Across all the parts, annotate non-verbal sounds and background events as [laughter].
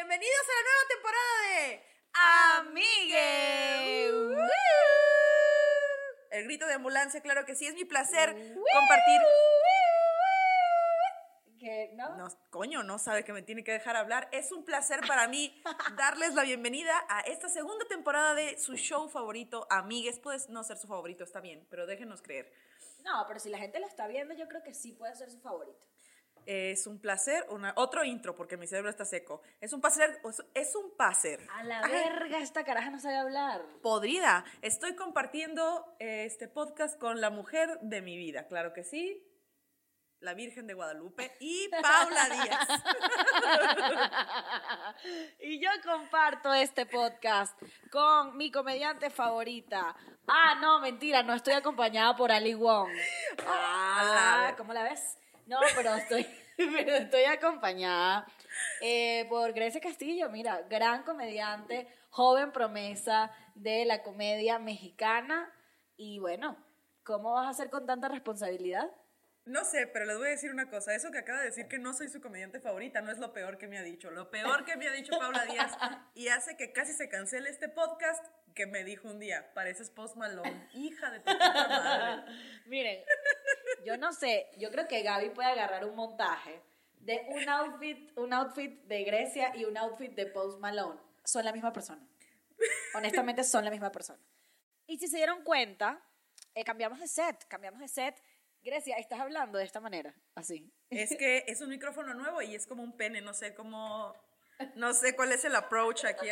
Bienvenidos a la nueva temporada de Amigue. El grito de ambulancia, claro que sí, es mi placer compartir. Que, ¿no? No, coño, no sabe que me tiene que dejar hablar. Es un placer para mí [laughs] darles la bienvenida a esta segunda temporada de su show favorito, Amigues. Puede no ser su favorito, está bien, pero déjenos creer. No, pero si la gente lo está viendo, yo creo que sí puede ser su favorito. Es un placer, una, otro intro porque mi cerebro está seco. Es un placer, es un placer. A la verga, esta caraja no sabe hablar. Podrida. Estoy compartiendo este podcast con la mujer de mi vida, claro que sí. La Virgen de Guadalupe y Paula Díaz. [laughs] y yo comparto este podcast con mi comediante favorita. Ah, no, mentira, no estoy acompañada por Ali Wong. Ah, ¿cómo la ves? No, pero estoy, [laughs] pero estoy acompañada eh, por Grecia Castillo, mira, gran comediante, joven promesa de la comedia mexicana. Y bueno, ¿cómo vas a hacer con tanta responsabilidad? No sé, pero les voy a decir una cosa. Eso que acaba de decir que no soy su comediante favorita no es lo peor que me ha dicho. Lo peor que me ha dicho Paula Díaz [laughs] y hace que casi se cancele este podcast que me dijo un día, pareces Post Malone, hija de tu puta madre. [laughs] Miren, yo no sé, yo creo que Gaby puede agarrar un montaje de un outfit, un outfit de Grecia y un outfit de Post Malone. Son la misma persona. Honestamente son la misma persona. Y si se dieron cuenta, eh, cambiamos de set, cambiamos de set Grecia, estás hablando de esta manera, así. Es que es un micrófono nuevo y es como un pene, no sé cómo, no sé cuál es el approach aquí,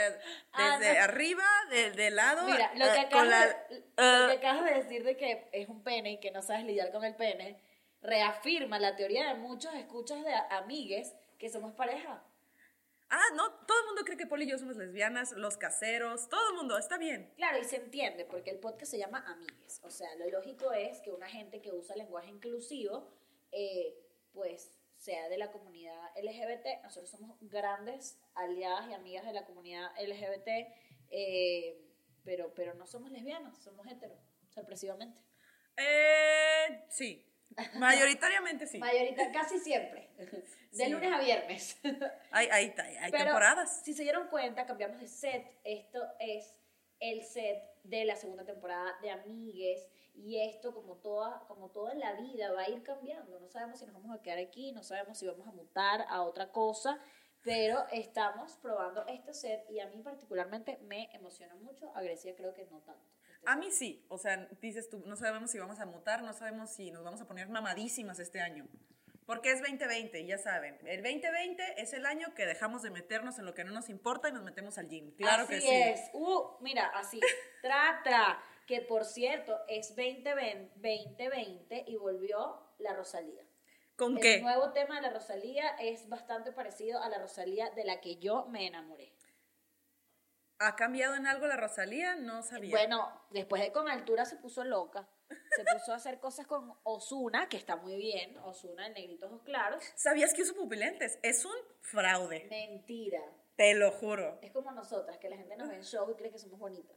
ah, desde arriba, del lado. Mira, lo que, acabas, de, lo que acabas de decir de que es un pene y que no sabes lidiar con el pene, reafirma la teoría de muchos escuchas de amigues que somos pareja. Ah, no, todo el mundo cree que Poli y yo somos lesbianas, los caseros, todo el mundo, está bien. Claro, y se entiende, porque el podcast se llama Amigues. O sea, lo lógico es que una gente que usa lenguaje inclusivo, eh, pues sea de la comunidad LGBT. Nosotros somos grandes aliadas y amigas de la comunidad LGBT, eh, pero, pero no somos lesbianas, somos heteros, sorpresivamente. Eh, sí, [laughs] Mayoritariamente sí. Mayorita, casi siempre. [laughs] De lunes a viernes. Hay, hay, hay, temporadas. Si se dieron cuenta, cambiamos de set. Esto es el set de la segunda temporada de Amigues. Y esto, como toda, como toda la vida, va a ir cambiando. No sabemos si nos vamos a quedar aquí, no sabemos si vamos a mutar a otra cosa. Pero estamos probando este set y a mí particularmente me emociona mucho. A Grecia creo que no tanto. A mí sí, o sea, dices tú, no sabemos si vamos a mutar, no sabemos si nos vamos a poner mamadísimas este año. Porque es 2020, ya saben. El 2020 es el año que dejamos de meternos en lo que no nos importa y nos metemos al gym. Claro que sí. es. Uh, mira, así. [laughs] Tra, tra. Que por cierto, es 2020, 2020 y volvió la Rosalía. ¿Con qué? El nuevo tema de la Rosalía es bastante parecido a la Rosalía de la que yo me enamoré. ¿Ha cambiado en algo la Rosalía? No sabía. Bueno, después de con altura se puso loca. Se puso a hacer cosas con Osuna, que está muy bien. Osuna en negritos ojos claros. ¿Sabías que usa pupilentes? Es un fraude. Mentira. Te lo juro. Es como nosotras, que la gente nos ve en show y cree que somos bonitas.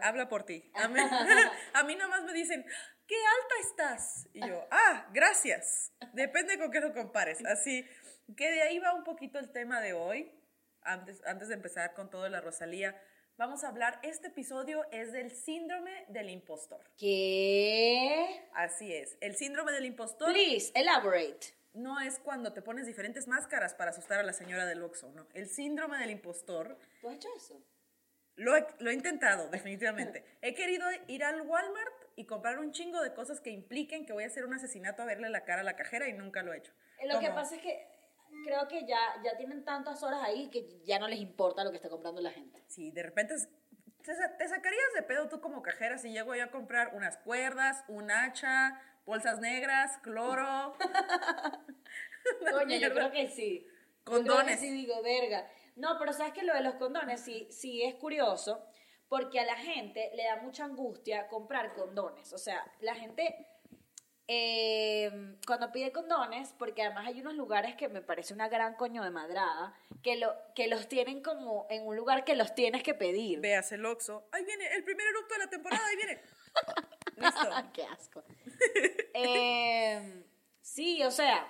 Habla por ti. A mí, [laughs] [laughs] a mí nomás me dicen, qué alta estás. Y yo, [laughs] ah, gracias. Depende con qué lo compares. Así que de ahí va un poquito el tema de hoy antes, antes de empezar con todo la Rosalía, vamos a hablar, este episodio es del síndrome del impostor. ¿Qué? Así es, el síndrome del impostor. Please, elaborate. No es cuando te pones diferentes máscaras para asustar a la señora del Oxxo, ¿no? El síndrome del impostor. ¿Tú has hecho eso? Lo he, lo he intentado, [laughs] definitivamente. he querido ir al Walmart y comprar un chingo de cosas que impliquen que voy a hacer un asesinato a verle la cara a la cajera y nunca lo he hecho. Lo que pasa es que creo que ya, ya tienen tantas horas ahí que ya no les importa lo que está comprando la gente. Sí, de repente te, sacarías de pedo tú como cajera si llego yo a comprar unas cuerdas, un hacha, bolsas negras, cloro. [laughs] Coño, yo creo que sí. Condones. sí digo, verga. No, pero sabes que lo de los condones sí, sí es curioso porque a la gente le da mucha angustia comprar condones. O sea, la gente eh, cuando pide condones, porque además hay unos lugares que me parece una gran coño de madrada, que, lo, que los tienen como en un lugar que los tienes que pedir. Veas el Oxxo. Ahí viene el primer eructo de la temporada, ahí viene. [laughs] Listo. [laughs] Qué asco. Eh, sí, o sea,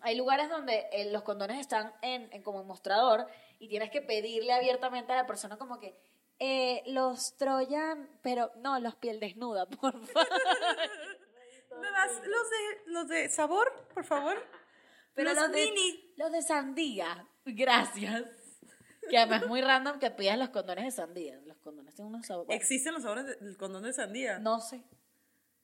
hay lugares donde eh, los condones están en, en como en mostrador y tienes que pedirle abiertamente a la persona como que eh, los Troyan, pero no, los piel desnuda, [laughs] por favor. ¿Me vas los de, los de sabor, por favor? [laughs] Pero los, los de, mini. los de sandía, gracias. Que además es muy random que pidas los condones de sandía. Los condones tienen unos sabores. ¿Existen los sabores del condón de sandía? No sé.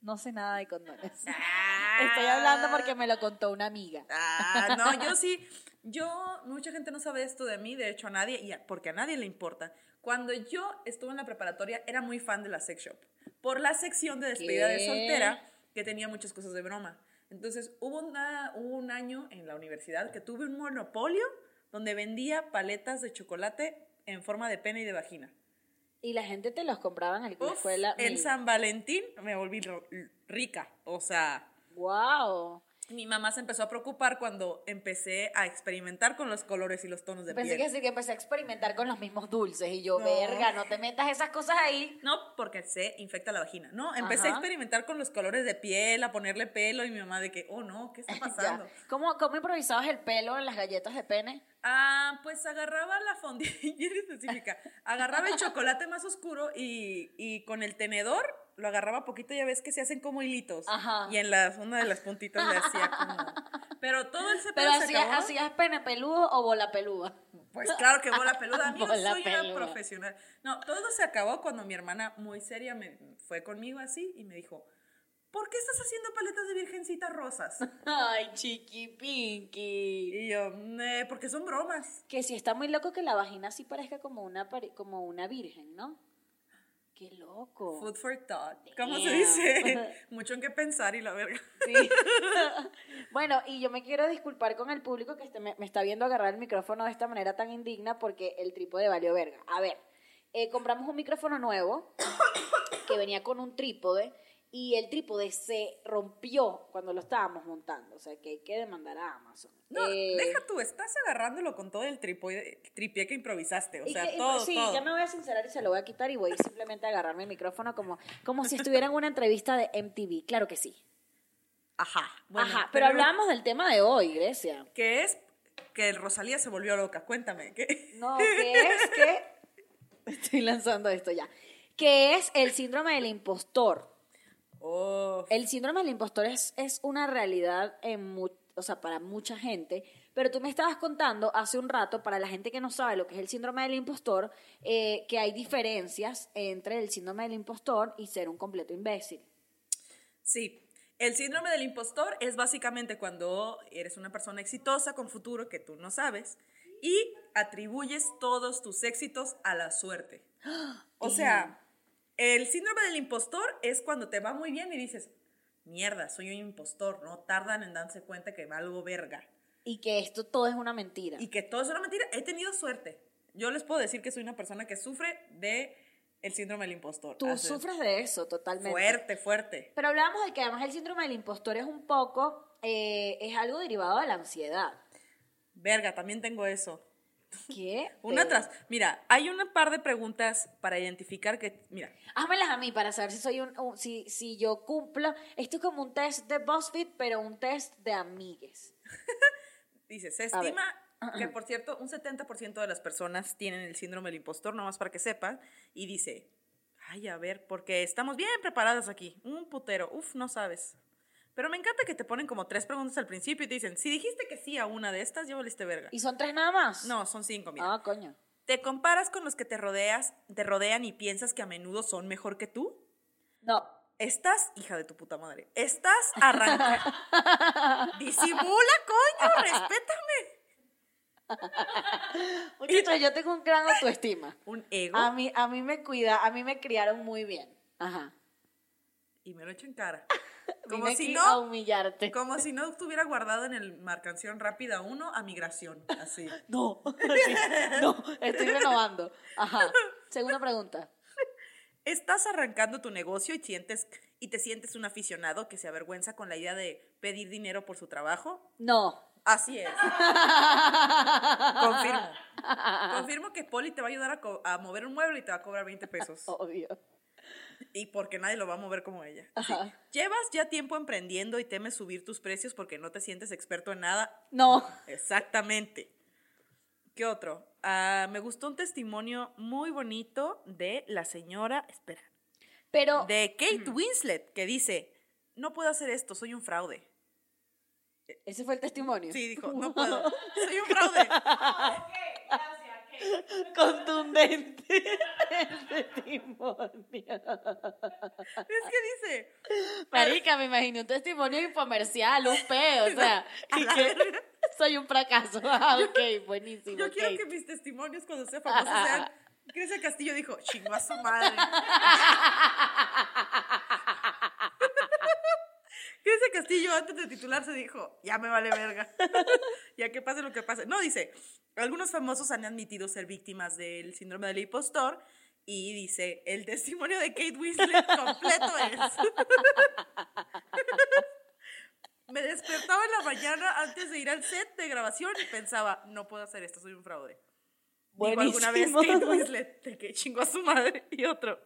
No sé nada de condones. Ah. Estoy hablando porque me lo contó una amiga. Ah, no, [laughs] yo sí. Yo, mucha gente no sabe esto de mí, de hecho a nadie, y a- porque a nadie le importa. Cuando yo estuve en la preparatoria, era muy fan de la sex shop. Por la sección de despedida de ¿Qué? soltera, que tenía muchas cosas de broma. Entonces, hubo, una, hubo un año en la universidad que tuve un monopolio donde vendía paletas de chocolate en forma de pene y de vagina. Y la gente te los compraba en la escuela. en San Valentín me volví rica. O sea, Wow. Mi mamá se empezó a preocupar cuando empecé a experimentar con los colores y los tonos de Pensé piel. que sí que empecé a experimentar con los mismos dulces y yo, No. verga, no te metas esas cosas ahí. No, porque se infecta la vagina. No, empecé a experimentar con los colores de piel, a ponerle pelo y mi mamá de que, oh no, ¿qué está [laughs] pasando? ¿Cómo, ¿Cómo improvisabas el pelo en las galletas de pene? Ah, pues agarraba la fondilla, [laughs] específica, agarraba el chocolate más oscuro y, y con el tenedor lo agarraba poquito, ya ves que se hacen como hilitos. Ajá. Y en las, una de las puntitas le hacía como... [laughs] Pero todo el Pero hacías, pene peludo o bola peluda. Pues claro que bola [laughs] peluda. Amigo, Bola soy peluda. una profesional. No, todo se acabó cuando mi hermana, muy seria, me fue conmigo así y me dijo: ¿Por qué estás haciendo paletas de virgencita rosas? [laughs] Ay, chiqui pinky. Y yo, "Eh, porque son bromas. Que si está muy loco que la vagina así parezca como una, como una virgen, ¿no? Qué loco. Food for thought. ¿Cómo se dice? [laughs] Mucho en qué pensar y la verga. Sí. [laughs] bueno, y yo me quiero disculpar con el público que este- me, me está viendo agarrar el micrófono de esta manera tan indigna porque el trípode valió verga. A ver, eh, compramos un micrófono nuevo [coughs] que venía con un trípode y el trípode se rompió cuando lo estábamos montando. O sea que hay que demandar a Amazon. No, Eh, deja tú, estás agarrándolo con todo el tripié, tripié que improvisaste. O sea, que- todo, sí, todo. ya me voy a sincerar y se lo voy a quitar y voy simplemente a agarrarme el micrófono como, como si estuviera en una entrevista de MTV. Claro que sí. Ajá. bueno, Ajá, pero hablábamos del tema de hoy, Grecia. Que es que Rosalía se volvió loca. Cuéntame. ¿qué? No, [laughs] que es que. Estoy lanzando esto ya. Que es el síndrome del impostor. Oh, El síndrome del impostor es, es una realidad en mu- o sea, para mucha gente. Pero tú me estabas contando hace un rato, para la gente que no sabe lo que es el síndrome del impostor, eh, que hay diferencias entre el síndrome del impostor y ser un completo imbécil. Sí, el síndrome del impostor es básicamente cuando eres una persona exitosa con futuro que tú no sabes y atribuyes todos tus éxitos a la suerte. [gasps] O sea, el síndrome del impostor es cuando te va muy bien y dices, mierda, soy un impostor, no tardan en darse cuenta que valgo verga. Y que esto todo es una mentira. Y que todo es una mentira, he tenido suerte. Yo les puedo decir que soy una persona que sufre de el síndrome del impostor. Tú sufres de eso totalmente. Fuerte, fuerte. Pero hablábamos de que además el síndrome del impostor es un poco, eh, es algo derivado de la ansiedad. Verga, también tengo eso. ¿Qué? Una pedo? tras. Mira, hay una par de preguntas para identificar que. Mira, Házmelas a mí para saber si soy un, un- si, si yo cumplo. Esto es como un test de BuzzFeed, pero un test de amigues. [laughs] dice: se estima [clears throat] que, por cierto, un 70% de las personas tienen el síndrome del impostor, nomás para que sepan. Y dice: Ay, a ver, porque estamos bien preparadas aquí. Un putero, uf, no sabes. Pero me encanta que te ponen como tres preguntas al principio y te dicen: Si dijiste que sí a una de estas, ya valiste verga. ¿Y son tres nada más? No, son cinco, mira. Ah, coño. ¿Te comparas con los que te rodeas, te rodean y piensas que a menudo son mejor que tú? No. Estás, hija de tu puta madre, estás arrancando. [laughs] Disimula, coño, respétame. Muchachos, yo tengo un gran autoestima. Un ego A mí, a mí me cuida, a mí me criaron muy bien. Ajá. y me lo echo en cara. Como Vine si aquí no, a humillarte. como si no estuviera guardado en el marcanción rápida 1 a migración, así. [laughs] No, [laughs] sí, no, estoy renovando. Ajá. Segunda pregunta. Estás arrancando tu negocio y sientes y te sientes un aficionado que se avergüenza con la idea de pedir dinero por su trabajo. No. Así es. [laughs] Confirmo. Confirmo que Poli te va a ayudar a, a mover un mueble y te va a cobrar 20 pesos. Obvio. Y porque nadie lo va a mover como ella. Sí. Llevas ya tiempo emprendiendo y temes subir tus precios porque no te sientes experto en nada. No. Exactamente. ¿Qué otro? Ah, me gustó un testimonio muy bonito de la señora, espera, Pero, de Kate Winslet, que dice, no puedo hacer esto, soy un fraude. ese fue el testimonio. Sí, dijo, no [laughs] puedo, soy un fraude. [laughs] Contundente [laughs] el testimonio. Es que dice, Marica, me imaginé un testimonio infomercial, un peo, o [laughs] sea, y que soy un fracaso. Ah, ok, buenísimo. yo quiero que mis testimonios cuando sea famoso sean, Grecia Castillo dijo, chingó a su madre. Grecia Castillo antes de titularse dijo, ya me vale verga, [laughs] ya que pase lo que pase. No, dice, algunos famosos han admitido ser víctimas del síndrome del impostor y dice, el testimonio de Kate Winslet completo es... [laughs] Me despertaba en la mañana antes de ir al set de grabación y pensaba, no puedo hacer esto, soy un fraude. Dijo alguna vez. Kate Winslet, de que chingó a su madre. Y otro,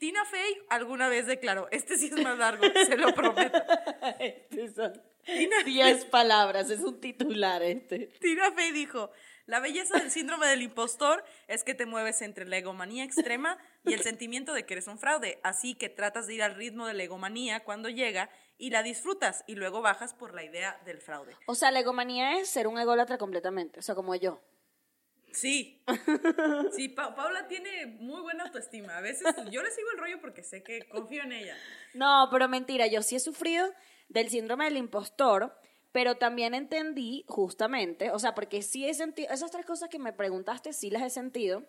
Tina Fey alguna vez declaró, este sí es más largo, se lo prometo. [laughs] Este son Tina, 10 palabras, es un titular este. Tina Fey dijo, la belleza del síndrome del impostor es que te mueves entre la egomanía extrema y el sentimiento de que eres un fraude, así que tratas de ir al ritmo de la egomanía cuando llega y la disfrutas y luego bajas por la idea del fraude. O sea, la egomanía es ser un ególatra completamente, o sea, como yo. Sí, [laughs] sí, Pa- Paula tiene muy buena autoestima. A veces [laughs] yo le sigo el rollo porque sé que confío en ella. No, pero mentira, yo sí he sufrido del síndrome del impostor, pero también entendí justamente, o sea, porque sí he sentido, esas tres cosas que me preguntaste, sí las he sentido,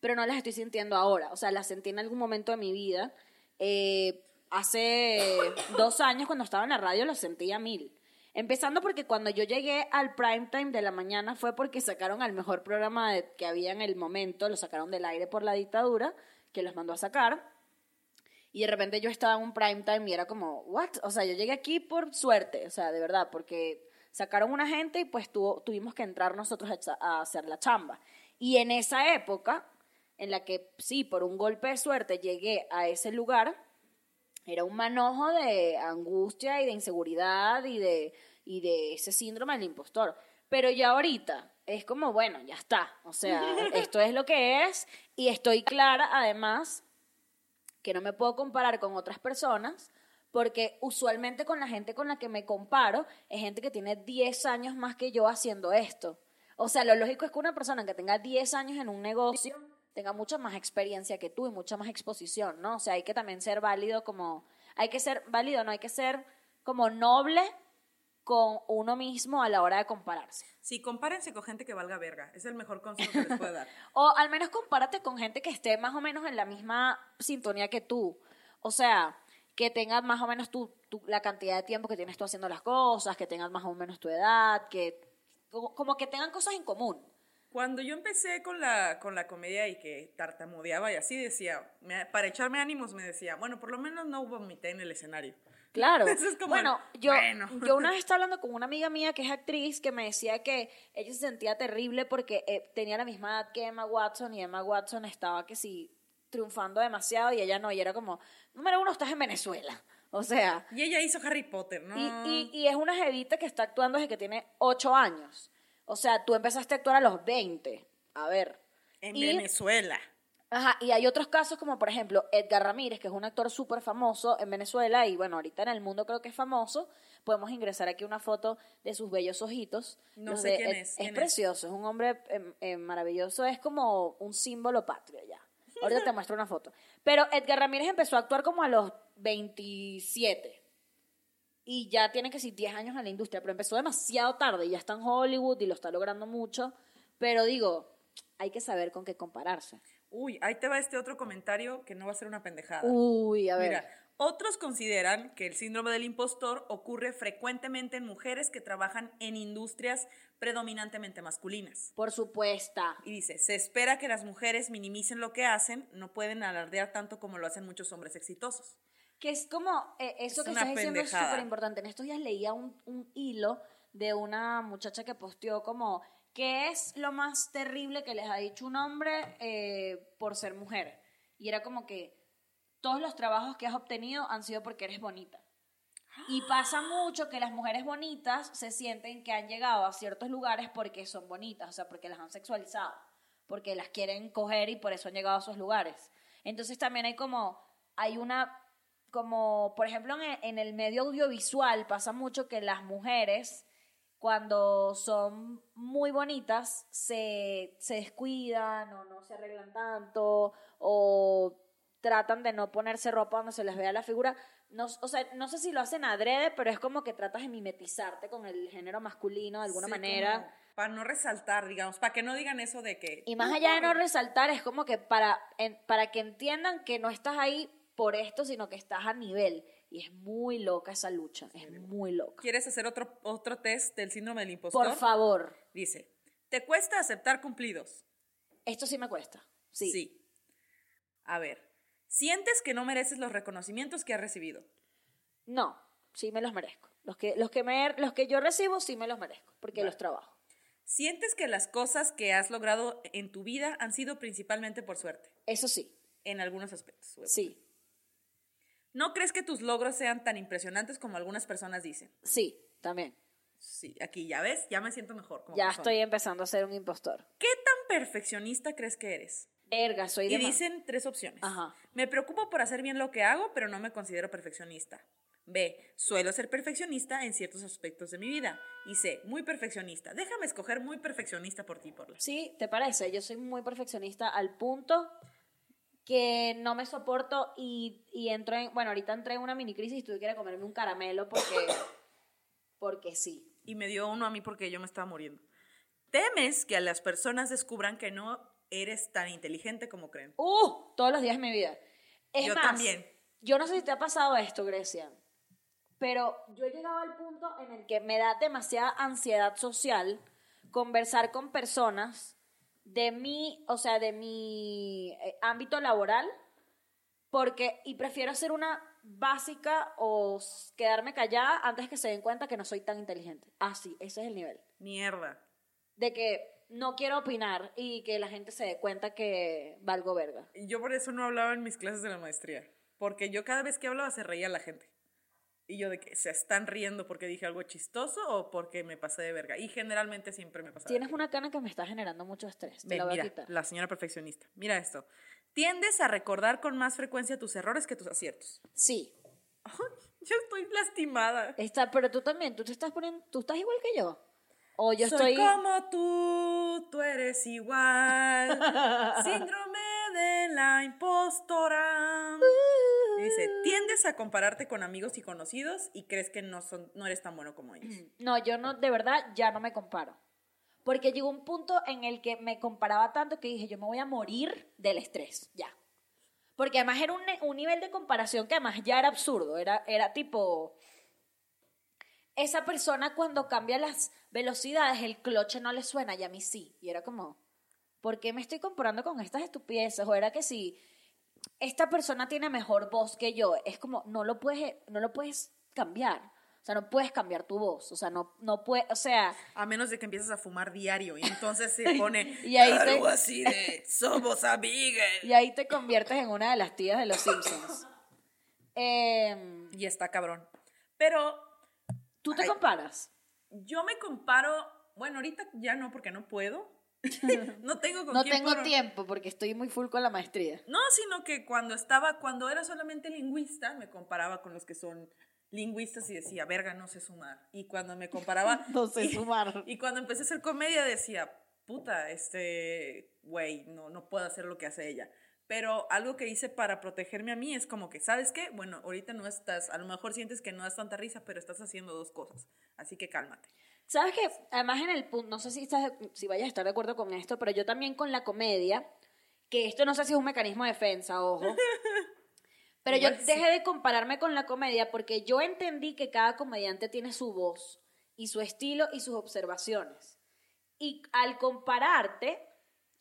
pero no las estoy sintiendo ahora, o sea, las sentí en algún momento de mi vida. Eh, hace dos años cuando estaba en la radio lo sentí a mil. Empezando porque cuando yo llegué al prime time de la mañana fue porque sacaron al mejor programa de- que había en el momento, lo sacaron del aire por la dictadura, que los mandó a sacar. Y de repente yo estaba en un prime time y era como, ¿what? O sea, yo llegué aquí por suerte, o sea, de verdad, porque sacaron una gente y pues tuvo, tuvimos que entrar nosotros a, a hacer la chamba. Y en esa época, en la que sí, por un golpe de suerte llegué a ese lugar, era un manojo de angustia y de inseguridad y de, y de ese síndrome del impostor. Pero ya ahorita es como, bueno, ya está. O sea, [laughs] esto es lo que es y estoy clara además que no me puedo comparar con otras personas porque usualmente con la gente con la que me comparo es gente que tiene 10 años más que yo haciendo esto. O sea, lo lógico es que una persona que tenga 10 años en un negocio tenga mucha más experiencia que tú y mucha más exposición, ¿no? O sea, hay que también ser válido como, hay que ser válido, no hay que ser como noble con uno mismo a la hora de compararse. Sí, compárense con gente que valga verga. Es el mejor consejo que les puedo dar. [laughs] O al menos compárate con gente que esté más o menos en la misma sintonía que tú. O sea, que tengas más o menos tu, tu- la cantidad de tiempo que tienes tú haciendo las cosas, que tengas más o menos tu edad, que como, como que tengan cosas en común. Cuando yo empecé con la, con la comedia y que tartamudeaba y así decía, me- para echarme ánimos me decía, bueno, por lo menos no vomité en el escenario. [laughs] Claro. Es como bueno, yo, bueno. [laughs] yo una [laughs] vez estaba hablando con una amiga mía que es actriz que me decía que ella se sentía terrible porque eh, tenía la misma edad que Emma Watson y Emma Watson estaba que sí triunfando demasiado y ella no, y era como, número uno, estás en Venezuela. O sea, Y ella hizo Harry Potter, ¿no? y, y, y es una jevita que está actuando desde que tiene 8 años. O sea, tú empezaste a actuar a los 20. A ver. en y- Venezuela. Ajá, y hay otros casos como por ejemplo Edgar Ramírez, que es un actor súper famoso en Venezuela y bueno, ahorita en el mundo creo que es famoso. Podemos ingresar aquí una foto de sus bellos ojitos. No sé quién es, quién es. precioso, es un hombre eh, eh, maravilloso, es como un símbolo patrio ya. Ahorita te [laughs] muestro una foto. Pero Edgar Ramírez empezó a actuar como a los 27 y ya tiene que ser 10 años en la industria, pero empezó demasiado tarde y ya está en Hollywood y lo está logrando mucho. Pero digo, hay que saber con qué compararse. Uy, ahí te va este otro comentario que no va a ser una pendejada. Uy, a ver. Mira, otros consideran que el síndrome del impostor ocurre frecuentemente en mujeres que trabajan en industrias predominantemente masculinas. Por supuesto. Y dice, se espera que las mujeres minimicen lo que hacen, no pueden alardear tanto como lo hacen muchos hombres exitosos. Que es como, eh, eso Es que estás diciendo es pendejada. súper importante. En estos días leía un, un hilo de una muchacha que posteó como, ¿qué es lo más terrible que les ha dicho un hombre eh, por ser mujer? Y era como que todos los trabajos que has obtenido han sido porque eres bonita. Y pasa mucho que las mujeres bonitas se sienten que han llegado a ciertos lugares porque son bonitas, o sea, porque las han sexualizado, porque las quieren coger y por eso han llegado a esos lugares. Entonces también hay como, hay una, como, por ejemplo, en, en el medio audiovisual pasa mucho que las mujeres cuando son muy bonitas se, se descuidan o no se arreglan tanto o tratan de no ponerse ropa donde se les vea la figura. No, o sea, no sé si lo hacen adrede, pero es como que tratas de mimetizarte con el género masculino de alguna Sí, manera. como Para no resaltar, digamos, para que no digan eso de que... Y más allá de no resaltar, es como que para, en- para que entiendan que no estás ahí por esto, sino que estás a nivel. Y es muy loca esa lucha, es muy loca. ¿Quieres hacer otro, otro test del síndrome del impostor? Por favor, Dice, ¿te cuesta aceptar cumplidos? esto sí me cuesta. Sí. A ver, ¿sientes que no mereces los reconocimientos que has recibido? No, sí me los merezco. Los que, los que, me, los que yo recibo sí me los merezco, porque los trabajo. ¿Sientes que las cosas que has logrado en tu vida han sido principalmente por suerte? Eso sí, En algunos aspectos. sí, ¿No crees que tus logros sean tan impresionantes como algunas personas dicen? sí, también. Sí, aquí ya ves, ya me siento mejor. Como Ya persona. estoy empezando a ser un impostor. ¿Qué tan perfeccionista crees que eres? Verga, soy Y de... ma- dicen tres opciones. Ajá. Me preocupo por hacer bien lo que hago, pero no me considero perfeccionista. B. Suelo ser perfeccionista en ciertos aspectos de mi vida. Y C. Muy perfeccionista. Déjame escoger muy perfeccionista por ti, Porla. Sí, ¿te parece? Yo soy muy perfeccionista al punto que no me soporto y, y entro en... Bueno, ahorita entré en una mini crisis y tuve que ir a comerme un caramelo porque... [coughs] Porque sí. Y me dio uno a mí porque yo me estaba muriendo. ¿Temes que a las personas descubran que no eres tan inteligente como creen? ¡Uh! Todos los días de mi vida. Es Yo más, también. Yo no sé si te ha pasado esto, Grecia, pero yo he llegado al punto en el que me da demasiada ansiedad social conversar con personas de mi, o sea, de mi eh, ámbito laboral, porque, y prefiero hacer una básica o quedarme callada antes que se den cuenta que no soy tan inteligente. Ah, sí, ese es el nivel. Mierda. De que no quiero opinar y que la gente se dé cuenta que valgo verga. Yo por eso no hablaba en mis clases de la maestría. Porque yo cada vez que hablaba se reía la gente. Y yo de que se están riendo porque dije algo chistoso o porque me pasé de verga. Y generalmente siempre me pasa. de Tienes una cana que me está generando mucho estrés. Te Ven, la voy mira, a quitar. la señora perfeccionista. Mira esto. Tiendes a recordar con más frecuencia tus errores que tus aciertos. Sí. Yo estoy lastimada. Está, pero tú también, tú te estás poniendo, tú estás igual que yo. O yo Soy estoy. como tú, tú eres igual. [laughs] Síndrome de la impostora. Dice, tiendes a compararte con amigos y conocidos y crees que no, son, no eres tan bueno como ellos. No, yo no, de verdad, ya no me comparo. Porque llegó un punto en el que me comparaba tanto que dije, yo me voy a morir del estrés, ya. Porque además era un, un nivel de comparación que además ya era absurdo. Era, era tipo. Esa persona cuando cambia las velocidades, el cloche no le suena y a mí sí. Y era como, ¿por qué me estoy comparando con estas estupideces? O era que si esta persona tiene mejor voz que yo, es como, no lo puedes, no lo puedes cambiar. O sea, no puedes cambiar tu voz. O sea, no, no puedes, o sea, A menos de que empieces a fumar diario y entonces se [laughs] pone Y ahí te- algo así de somos amigas. [laughs] y ahí te conviertes en una de las tías de los Simpsons. Em, Y está cabrón. Pero ¿Tú te Ay. comparas? yo me comparo, bueno, ahorita ya no porque no puedo. [laughs] no tengo con No quién tengo tiempo porque estoy muy full con la maestría. No, sino que cuando estaba, cuando era solamente lingüista, me comparaba con los que son lingüistas y decía, verga, no sé sumar. Y cuando me comparaba... [laughs] No sé y- sumar. Y cuando empecé a hacer comedia decía, puta, este, güey, no, no puedo hacer lo que hace ella. Pero algo que hice para protegerme a mí es como que, ¿sabes qué? Bueno, ahorita no estás, a lo mejor sientes que no das tanta risa, pero estás haciendo dos cosas. Así que cálmate. ¿Sabes qué? Además en el punto, no sé si, estás, si vayas a estar de acuerdo con esto, pero yo también con la comedia, que esto no sé si es un mecanismo de defensa, ojo. [laughs] Pero yo dejé de compararme con la comedia porque yo entendí que cada comediante tiene su voz y su estilo y sus observaciones. Y al compararte,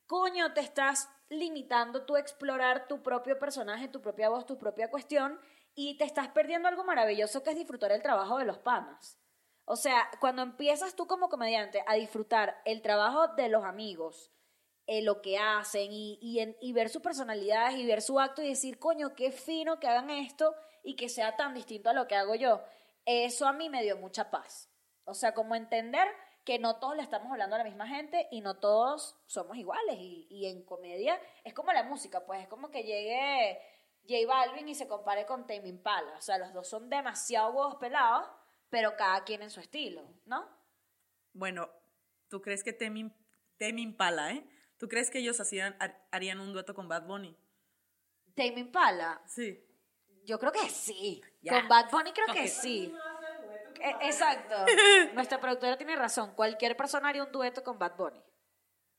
coño, te estás limitando tú a explorar tu propio personaje, tu propia voz, tu propia cuestión y te estás perdiendo algo maravilloso que es disfrutar el trabajo de los panas. O sea, cuando empiezas tú como comediante a disfrutar el trabajo de los amigos, eh, lo que hacen y, ver sus personalidades y ver su acto y decir, coño, qué fino que hagan esto y que sea tan distinto a lo que hago yo. Eso a mí me dio mucha paz. O sea, como entender que no todos le estamos hablando a la misma gente y no todos somos iguales. Y, y en comedia es como la música, pues es como que llegue J Balvin y se compare con Tame Impala. O sea, los dos son demasiado huevos pelados, pero cada quien en su estilo, ¿no? Bueno, ¿tú crees que Temi, Temi Impala, eh? ¿Tú crees que ellos hacían, har- harían un dueto con Bad Bunny? Tame Impala, Sí. yo creo que sí. Ya. Con Bad Bunny creo que sí. Eh, exacto. [laughs] Nuestra productora tiene razón. Cualquier persona haría un dueto con Bad Bunny.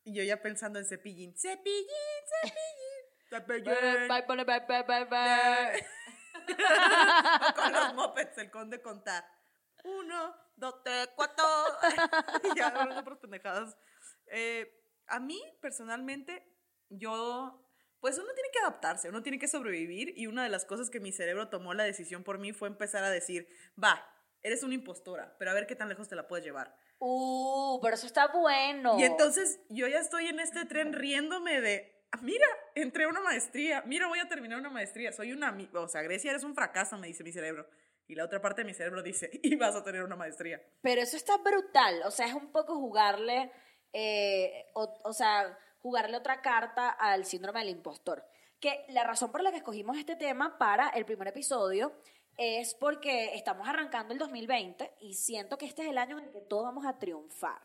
Y yo ya pensando en cepillín. Cepillín, cepillín. [laughs] Cepillín. Bunny, bad, bad, bad, bad. o con los mopeds, el conde contar. Uno, dos, tres, cuatro. y [laughs] ya hablando por pendejadas. Eh, a mí, personalmente, yo. Pues uno tiene que adaptarse, uno tiene que sobrevivir. Y una de las cosas que mi cerebro tomó la decisión por mí fue empezar a decir: Va, eres una impostora, pero a ver qué tan lejos te la puedes llevar. Uh, pero eso está bueno. Y entonces yo ya estoy en este tren riéndome de, "Ah, mira, entré a una maestría, mira, voy a terminar una maestría, soy una, o sea, Grecia eres un fracaso, me dice mi cerebro. Y la otra parte de mi cerebro dice, [laughs] y vas a tener una maestría. Pero eso está brutal. O sea, es un poco jugarle, eh, o, o sea, jugarle otra carta al síndrome del impostor. Que la razón por la que escogimos este tema para el primer episodio es porque estamos arrancando el 2020 y siento que este es el año en el que todos vamos a triunfar.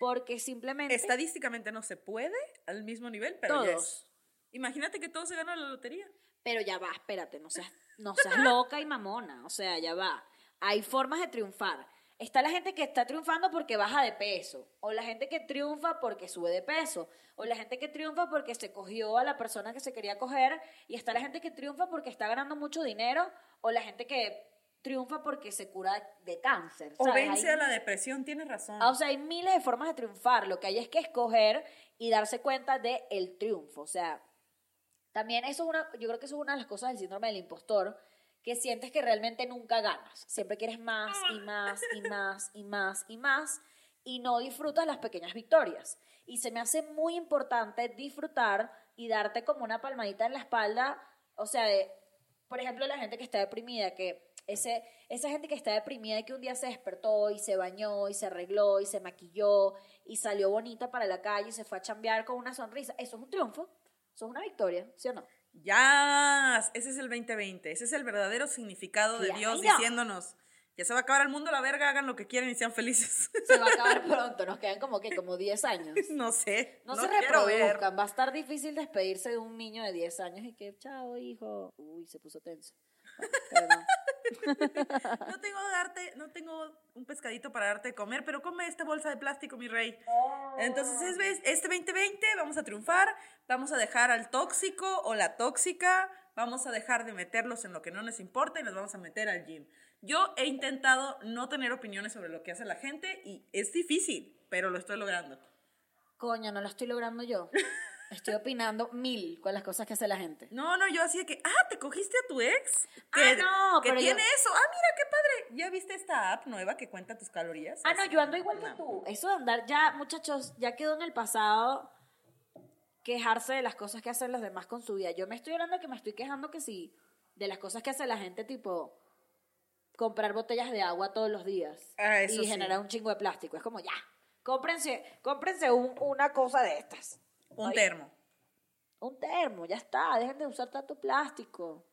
Porque simplemente Estadísticamente no se puede al mismo nivel, pero ya todos. es. Imagínate que todos se ganan la lotería. Pero ya va, espérate, no seas, no seas loca y mamona, o sea, ya va. Hay formas de triunfar. Está la gente que está triunfando porque baja de peso, o la gente que triunfa porque sube de peso, o la gente que triunfa porque se cogió a la persona que se quería coger, y está la gente que triunfa porque está ganando mucho dinero, o la gente que triunfa porque se cura de cáncer. O ¿sabes? vence Hay- a la depresión, tienes razón. Ah, O sea, hay miles de formas de triunfar. Lo que hay es que escoger y darse cuenta de el triunfo. O sea, también eso es una, yo creo que eso es una de las cosas del síndrome del impostor, que sientes que realmente nunca ganas. Siempre quieres más y más y más y más y más y no disfrutas las pequeñas victorias. Y se me hace muy importante disfrutar y darte como una palmadita en la espalda, o sea, por ejemplo, la gente que está deprimida, que ese, esa gente que está deprimida y que un día se despertó y se bañó y se arregló y se maquilló y salió bonita para la calle y se fue a chambear con una sonrisa, eso es un triunfo, eso es una victoria, ¿sí o no? Ya, ese es el 2020, ese es el verdadero significado de Dios diciéndonos, ya se va a acabar el mundo, la verga, hagan lo que quieran y sean felices. [laughs] Se va a acabar [laughs] pronto, nos quedan como que como 10 años. [laughs] no sé, No, no, se quiero ver. reproduzcan, va a estar difícil despedirse de un niño de 10 años y que, chao, hijo. Uy, se puso tenso. Perdón. [laughs] No tengo darte, no tengo un pescadito para darte de comer, pero come esta bolsa de plástico, mi rey. Entonces, es, ves, este 2020 vamos a triunfar, vamos a dejar al tóxico o la tóxica, vamos a dejar de meterlos en lo que no nos importa y nos vamos a meter al gym. Yo he intentado no tener opiniones sobre lo que hace la gente y es difícil, pero lo estoy logrando. Coño, no lo estoy logrando yo. [laughs] Estoy opinando mil con las cosas que hace la gente. No, no, yo así de que, ah, te cogiste a tu ex. Ah, Que, no, que pero yo- tiene eso. Ah, mira, qué padre. ¿Ya viste esta app nueva que cuenta tus calorías? Ah, no, yo ando igual que tú. Eso de andar ya, muchachos, ya quedó en el pasado quejarse de las cosas que hacen los demás con su vida. Yo me estoy hablando que me estoy quejando que sí, de las cosas que hace la gente, tipo comprar botellas de agua todos los días Ah, eso y sí. generar un chingo de plástico. Es como, ya, cómprense, cómprense un- una cosa de estas. Un termo. Un termo, ya está. Dejen de usar tanto plástico.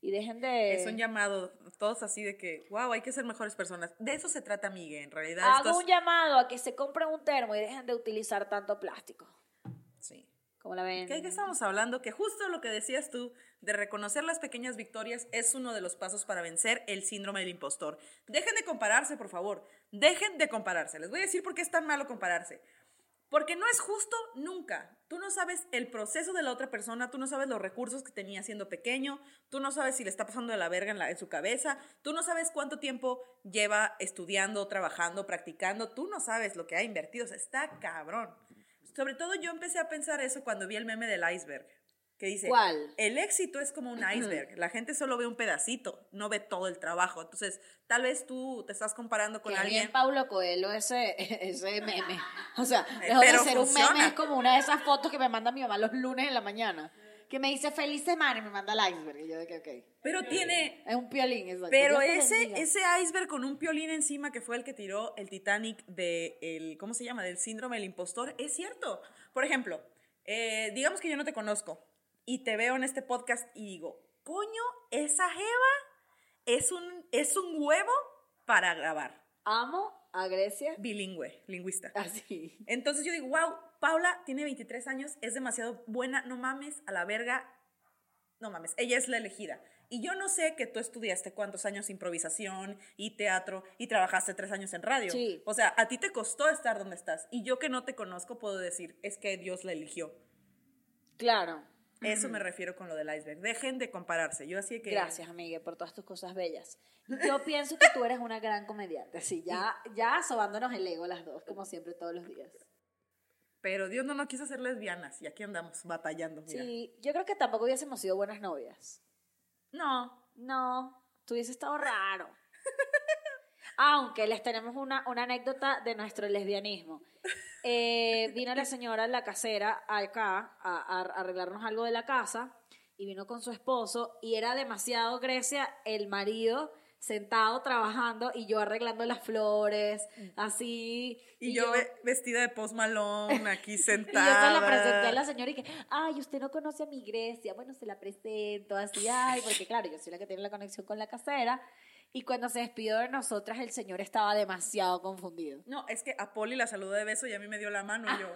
Y dejen de... Es un llamado, todos así de que, wow, hay que ser mejores personas. De eso se trata, Miguel, en realidad. Hago es- un llamado a que se compren un termo y dejen de utilizar tanto plástico. Sí. ¿Cómo la ven? ¿Qué, qué estamos hablando? Que justo lo que decías tú, de reconocer las pequeñas victorias, es uno de los pasos para vencer el síndrome del impostor. Dejen de compararse, por favor. Dejen de compararse. Les voy a decir por qué es tan malo compararse. Porque no es justo nunca. Tú no sabes el proceso de la otra persona, tú no sabes los recursos que tenía siendo pequeño, tú no sabes si le está pasando de la verga en, su cabeza, tú no sabes cuánto tiempo lleva estudiando, trabajando, practicando, tú no sabes lo que ha invertido. O sea, está cabrón. Sobre todo yo empecé a pensar eso cuando vi el meme del iceberg. Que dice, ¿Cuál? el éxito es como un iceberg, la gente solo ve un pedacito, no ve todo el trabajo. Entonces, tal vez tú te estás comparando con Que alguien. bien Paulo Coelho ese, [laughs] ese meme. O sea, Eh, dejó de ser un funciona. meme, es como una de esas fotos que me manda mi mamá los lunes en la mañana. Que me dice feliz semana y me manda el iceberg. Y yo de que, ok. Pero tiene, Es un piolín, exacto. Pero ese, ese iceberg con un piolín encima que fue el que tiró el Titanic de el, ¿cómo se llama? Del síndrome del impostor, es cierto. Por ejemplo, eh, digamos que yo no te conozco y te veo en este podcast y digo, coño, esa jeva es un, es un huevo para grabar. Amo a Grecia. Bilingüe, lingüista. Así. Entonces yo digo, wow, Paula tiene 23 años, es demasiado buena, no mames, a la verga, no mames, ella es la elegida. Y yo no sé que tú estudiaste cuántos años improvisación y teatro y trabajaste tres años en radio. Sí. O sea, a ti te costó estar donde estás. Y yo que no te conozco puedo decir, es que Dios la eligió. Claro. Eso me refiero con lo del iceberg. Dejen de compararse. Yo así que... Gracias, amiga, por todas tus cosas bellas. Yo pienso que tú eres una gran comediante. Así, ya, ya sobándonos el ego las dos, como siempre, todos los días. Pero Dios no nos quiso hacer lesbianas y aquí andamos batallando. Mira. Sí, yo creo que tampoco hubiésemos sido buenas novias. No, No, tú hubiese estado raro. [laughs] Aunque les tenemos una, una anécdota de nuestro lesbianismo. Eh, vino la señora, la casera, acá a, a arreglarnos algo de la casa y vino con su esposo y era demasiado Grecia el marido sentado trabajando y yo arreglando las flores, así. Y, yo, ve- vestida de post malone aquí [laughs] Y yo sentada. se la presenté a la señora y que, ay, usted no conoce a mi Grecia. Bueno, se la presento así, ay, porque claro, yo soy la que tiene la conexión con la casera. Y cuando se despidió de nosotras, el señor estaba demasiado confundido. No, es que a Poli la saludó de beso y a mí me dio la mano [laughs] y yo.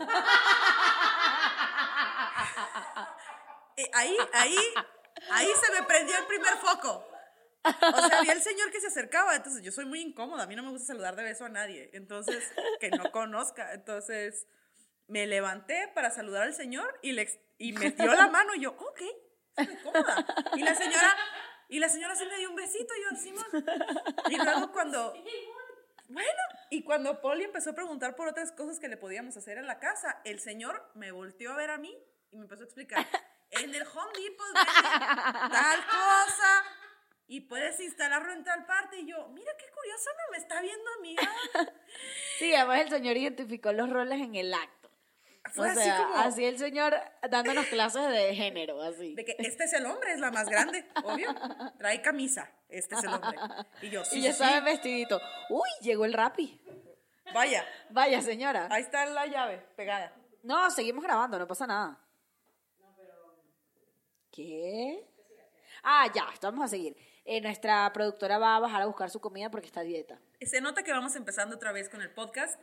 Ahí, ahí, ahí se me prendió el primer foco. O sea, había el señor que se acercaba, entonces yo soy muy incómoda, a mí no me gusta saludar de beso a nadie, entonces, que no conozca. Entonces, me levanté para saludar al señor y, le, y me dio la mano y yo, ok, estoy cómoda. Y la señora, y la señora sí me dio un besito y yo encima. Y luego cuando, bueno, y cuando Polly empezó a preguntar por otras cosas que le podíamos hacer en la casa, el señor me volteó a ver a mí y me empezó a explicar, en el Home Depot tal cosa y puedes instalarlo en tal parte. Y yo, mira qué curioso, no me está viendo a mí. ah". Sí, además el señor identificó los roles en el acto. Fue o así como- así el señor dándonos clases de género, así. De que este es el hombre, es la más grande, obvio. Trae camisa, este es el hombre. Y yo, sí, y sí, ya sí. en vestidito. Uy, llegó el rapi. Vaya, Vaya, señora. ahí está la llave pegada. No, seguimos grabando, no pasa nada. ¿Qué? Ah, ya, vamos a seguir. Eh, nuestra productora va a bajar a buscar su comida porque está a dieta. Se nota que vamos empezando otra vez con el podcast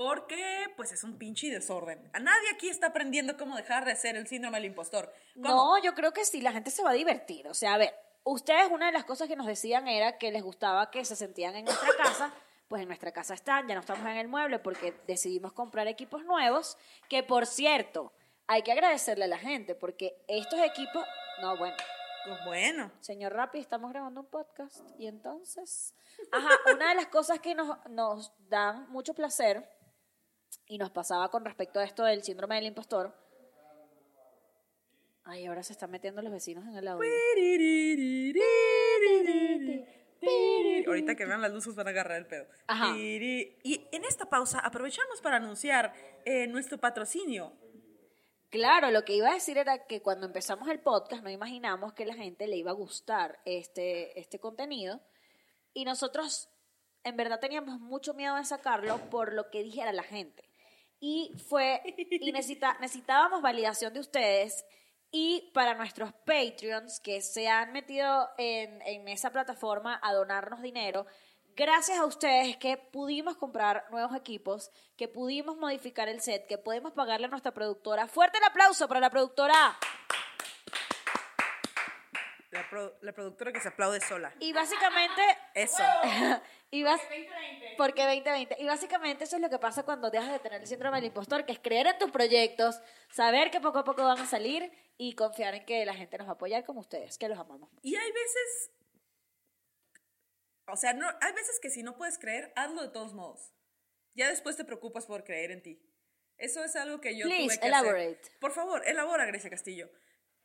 porque pues es un pinche desorden. A nadie aquí está aprendiendo cómo dejar de ser el síndrome del impostor. ¿Cómo? No, yo creo que sí, la gente se va a divertir. O sea, a ver, ustedes una de las cosas que nos decían era que les gustaba que se sentían en nuestra casa. Pues en nuestra casa están, ya no estamos en el mueble porque decidimos comprar equipos nuevos. Que por cierto, hay que agradecerle a la gente porque estos equipos. No, bueno, Pues bueno, Señor Rappi, estamos grabando un podcast y entonces, ajá, una de las cosas que nos, nos dan mucho placer y nos pasaba con respecto a esto del síndrome del impostor. Ay, ahora se están metiendo los vecinos en el audio. ahorita que vean las luces van a agarrar el pedo. Ajá. Y en esta pausa aprovechamos para anunciar eh, nuestro patrocinio. Claro, lo que iba a decir era que cuando empezamos el podcast no imaginamos que la gente le iba a gustar este, este contenido y nosotros en verdad teníamos mucho miedo de sacarlo por lo que dijera la gente. Y fue, y necesita, [laughs] necesitábamos validación de ustedes y para nuestros Patreons que se han metido en, en esa plataforma a donarnos dinero, gracias a ustedes es que pudimos comprar nuevos equipos, que pudimos modificar el set, que podemos pagarle a nuestra productora. Fuerte el aplauso para la productora. La, pro- la productora que se aplaude sola. Y básicamente Eso. [laughs] y bas- porque 2020. Y básicamente eso es lo que pasa cuando dejas de tener el síndrome del impostor, que es creer en tus proyectos, saber que poco a poco van a salir y confiar en que la gente nos va a apoyar como ustedes, que los amamos. Y hay veces, o sea, no, hay veces que si no puedes creer, hazlo de todos modos. Ya después te preocupas por creer en ti. Eso es algo que yo Please, tuve que elaborate. hacer. Por favor, elabora, Grecia Castillo.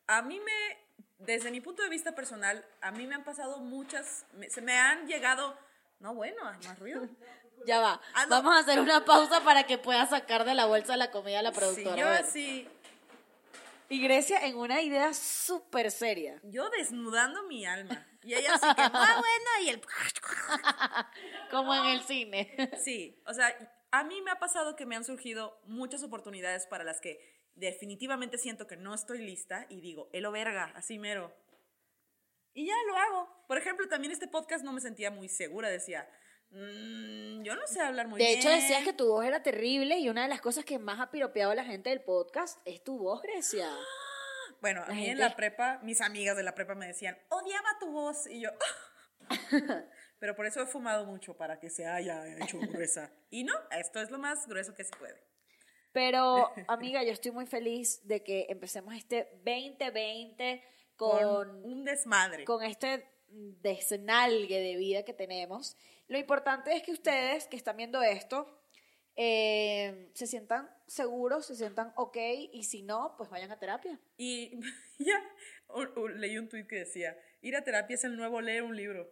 a mí me, desde mi punto de vista personal, a mí me han pasado muchas, me- se me han llegado, no bueno, más ruido. Ya va. Ah, no. Vamos a hacer una pausa para que pueda sacar de la bolsa la comida a la Sí, productora. yo A ver. así, Y Grecia en una idea súper seria. yo desnudando mi alma. Y ella así que, ah, bueno, y el... [laughs] Como en el cine. Sí, o sea, a mí me ha pasado que me han surgido muchas oportunidades para las que definitivamente siento que no estoy lista y digo, elo verga, así mero. Y ya lo hago. Por ejemplo, también este podcast no me sentía muy segura, decía, "Mm, yo no sé hablar muy De bien. hecho, decías que tu voz era terrible y una de las cosas que más ha piropeado a la gente del podcast es tu voz, Grecia. [gasps] Bueno, a mí en la prepa, mis amigas de la prepa me decían, odiaba tu voz. Y yo, [laughs] pero por eso he fumado mucho, para que se haya hecho [laughs] gruesa. Y no, esto es lo más grueso que se puede. Pero, [laughs] amiga, yo estoy muy feliz de que empecemos este 2020 Con, con, un desmadre. con este desnalgue de vida que tenemos. Lo importante es que ustedes que están viendo esto eh, se sientan seguros, se sientan ok y si no, pues vayan a terapia. Y [laughs] ya o- o leí un tuit que decía, ir a terapia es el nuevo leer un libro.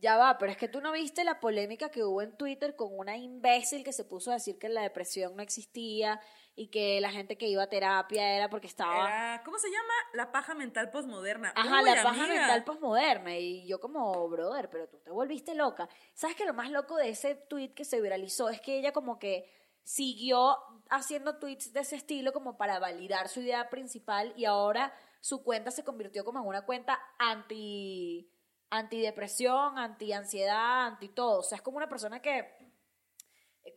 Ya va, pero es que tú no viste la polémica que hubo en Twitter con una imbécil que se puso a decir que la depresión no existía y que la gente que iba a terapia era porque estaba... Era- ¿Cómo se llama? La paja mental posmoderna. Ajá, Uy, la paja mental posmoderna. Y yo como, brother, pero tú te volviste loca. ¿Sabes que lo más loco de ese tweet que se viralizó es que ella como que siguió haciendo tweets de ese estilo como para validar su idea principal y ahora su cuenta se convirtió como en una cuenta anti antidepresión, anti ansiedad, anti todo. O sea, es como una persona que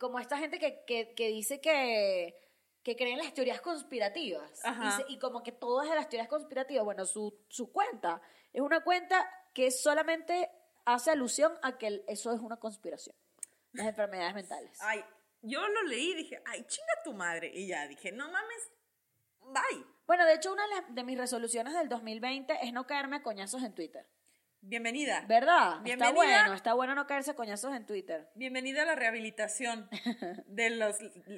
como esta gente que, que, que dice que que creen las teorías conspirativas y, se- y como que de las teorías conspirativas. Bueno, su, su cuenta es una cuenta que solamente hace alusión a que eso es una conspiración. Las enfermedades mentales. Ay, yo lo leí y dije, ay, chinga tu madre. Y ya dije, no mames, bye. Bueno, de hecho, una de mis resoluciones del 2020 es no caerme a coñazos en Twitter. Bienvenida. ¿Verdad? Está Bienvenida. bueno, está bueno no caerse a coñazos en Twitter. Bienvenida a la rehabilitación [laughs] de los...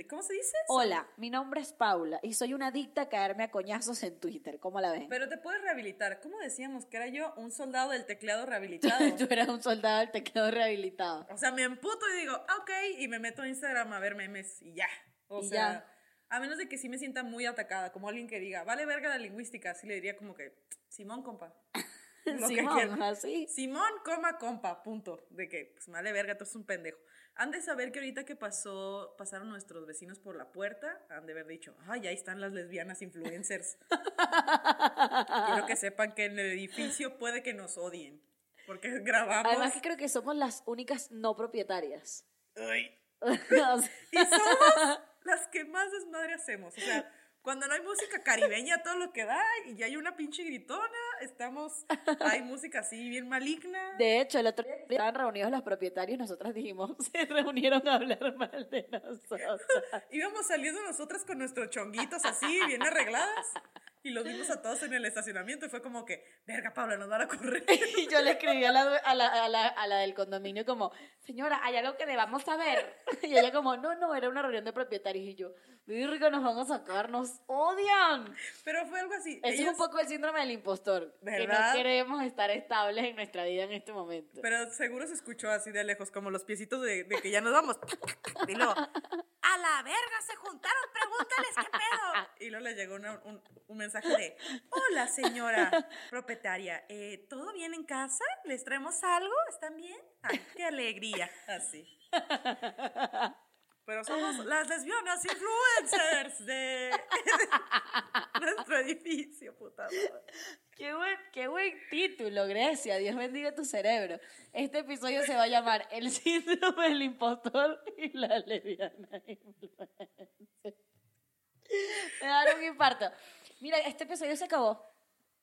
¿Cómo se dice? Hola, mi nombre es Paula y soy una adicta a caerme a coñazos en Twitter. ¿Cómo la ven? Pero te puedes rehabilitar. ¿Cómo decíamos? Que era yo un soldado del teclado rehabilitado. [laughs] Tú eras un soldado del teclado rehabilitado. O sea, me emputo y digo, "Ah, ok, y me meto a Instagram a ver memes y ya. O Y sea, ya. a menos de que sí me sienta muy atacada, como alguien que diga, vale verga la lingüística, sí le diría como que, Simón, compa. [laughs] Lo que Simón, quieras. así. Simón, coma, compa, punto. De que, pues, vale verga, tú eres un pendejo. Han de saber que ahorita que pasó, pasaron nuestros vecinos por la puerta, han de haber dicho, ay, ahí están las lesbianas influencers. [laughs] Quiero que sepan que en el edificio puede que nos odien. Porque grabamos. Además que creo que somos las únicas no propietarias. Ay, [laughs] Y somos las que más desmadre hacemos. O sea, cuando no hay música caribeña, todo lo que da, y ya hay una pinche gritona, estamos, hay [laughs] música así bien maligna. de hecho, el otro día que estaban reunidos los propietarios, nosotras dijimos, [laughs] se reunieron a hablar mal de nosotros. [laughs] Íbamos saliendo nosotras con nuestros chonguitos así, bien arregladas, y los vimos a todos en el estacionamiento, y fue como que, verga, Paula, nos van a correr. [laughs] Y yo le escribí a la, a, la, a, la, a la del condominio como, señora, hay algo que debamos saber. [laughs] Y ella como, no, no, era una reunión de propietarios. Y yo, rico, nos van a sacar, nos odian. Pero fue algo así. Eso es un poco el síndrome del impostor. Que ¿Verdad? no queremos estar estables en nuestra vida en este momento. Pero seguro se escuchó así de lejos, como los piecitos de, de que ya nos vamos. [laughs] Y luego, a la verga, se juntaron, pregúntales qué pedo. [laughs] Y luego le llegó una- un, un mensaje de, hola señora [laughs] propietaria, eh, ¿todo bien en casa? ¿Les traemos algo? ¿Están bien? Ay, qué alegría. Así. [laughs] Pero somos las lesbianas influencers de nuestro edificio, puta madre. Qué buen, qué buen título, Grecia. Dios bendiga tu cerebro. Este episodio se va a llamar El síndrome del impostor y la lesbiana influencer. Me dar un infarto. Mira, este episodio se acabó.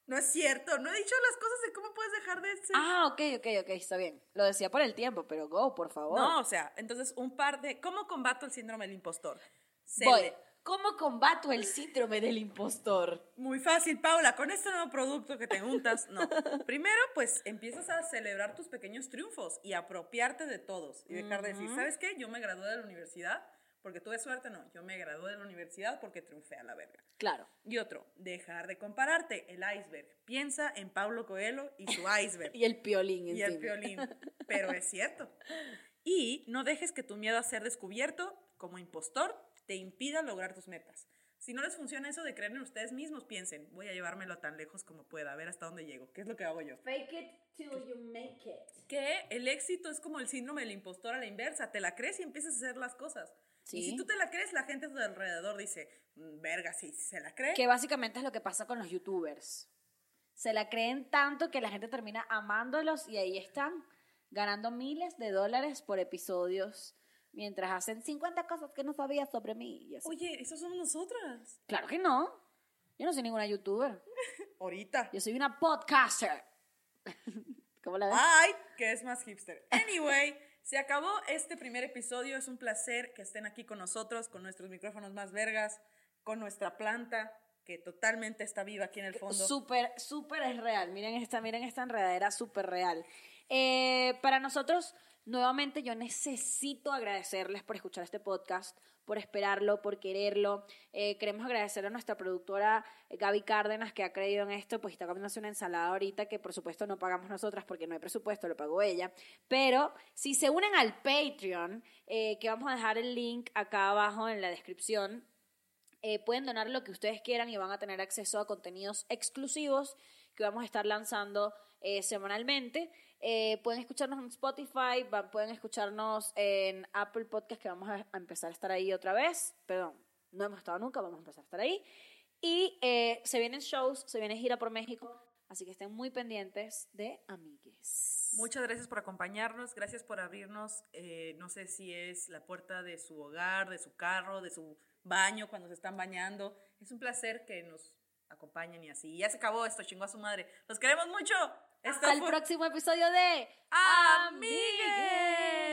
No es cierto, no he dicho las cosas de cómo puedes dejar de ser. Ah, ok, ok, ok, está bien. Lo decía por el tiempo, pero go, por favor. No, o sea, entonces un par de... ¿Cómo combato el síndrome del impostor? Se Voy. le- ¿Cómo combato el síndrome del impostor? Muy fácil, Paula, con este nuevo producto que te untas, no. [laughs] Primero, pues empiezas a celebrar tus pequeños triunfos y apropiarte de todos y dejar de decir, ¿sabes qué? Yo me gradué de la universidad porque tuve suerte, no. Yo me gradué de la universidad porque triunfé a la verga. Claro. Y otro, dejar de compararte, el iceberg. Piensa en Pablo Coelho y su [laughs] iceberg. y el piolín y el piolín. [laughs] Pero es cierto. Y no dejes que tu miedo a ser descubierto como impostor te impida lograr tus metas. Si no les funciona eso de creer en ustedes mismos, piensen, voy a llevármelo tan lejos como pueda, a ver hasta dónde llego. ¿Qué es lo que hago yo? Fake it till you make it. Que el éxito es como el síndrome del impostor a la inversa. Te la crees y empiezas a hacer las cosas. Y si tú te la crees, la gente a tu alrededor dice, mm, verga, si se la cree. Que básicamente es lo que pasa con los youtubers. Se la creen tanto que la gente termina amándolos y ahí están ganando miles de dólares por episodios mientras hacen 50 cosas que no sabías sobre mí. Oye, ¿eso somos nosotras? Claro que no. Yo no soy ninguna youtuber. [laughs] Ahorita. Yo soy una podcaster. [laughs] ¿Cómo la ves? Ay, que es más hipster. Anyway, se acabó este primer episodio. Es un placer que estén aquí con nosotros, con nuestros micrófonos más vergas, con nuestra planta que totalmente está viva aquí en el fondo. Súper, súper es real. Miren esta, miren esta enredadera súper real. Eh, para nosotros Nuevamente yo necesito agradecerles por escuchar este podcast, por esperarlo, por quererlo. Eh, queremos agradecer a nuestra productora eh, Gaby Cárdenas que ha creído en esto, pues está comiéndose una ensalada ahorita que por supuesto no pagamos nosotras porque no hay presupuesto, lo pagó ella. Pero si se unen al Patreon, eh, que vamos a dejar el link acá abajo en la descripción, pueden donar lo que ustedes quieran y van a tener acceso a contenidos exclusivos que vamos a estar lanzando semanalmente. Eh, pueden escucharnos en Spotify, pueden escucharnos en Apple Podcast, que vamos a, empezar a estar ahí otra vez. Perdón, no hemos estado nunca, vamos a empezar a estar ahí. Y eh, se vienen shows, se viene gira por México, así que estén muy pendientes de Amigues. Muchas gracias por acompañarnos, gracias por abrirnos, eh, no sé si es la puerta de su hogar, de su carro, de su baño cuando se están bañando. Es un placer que nos acompañen y así. Ya se acabó esto, chingó a su madre. Los queremos mucho. Hasta el próximo episodio de Amigues.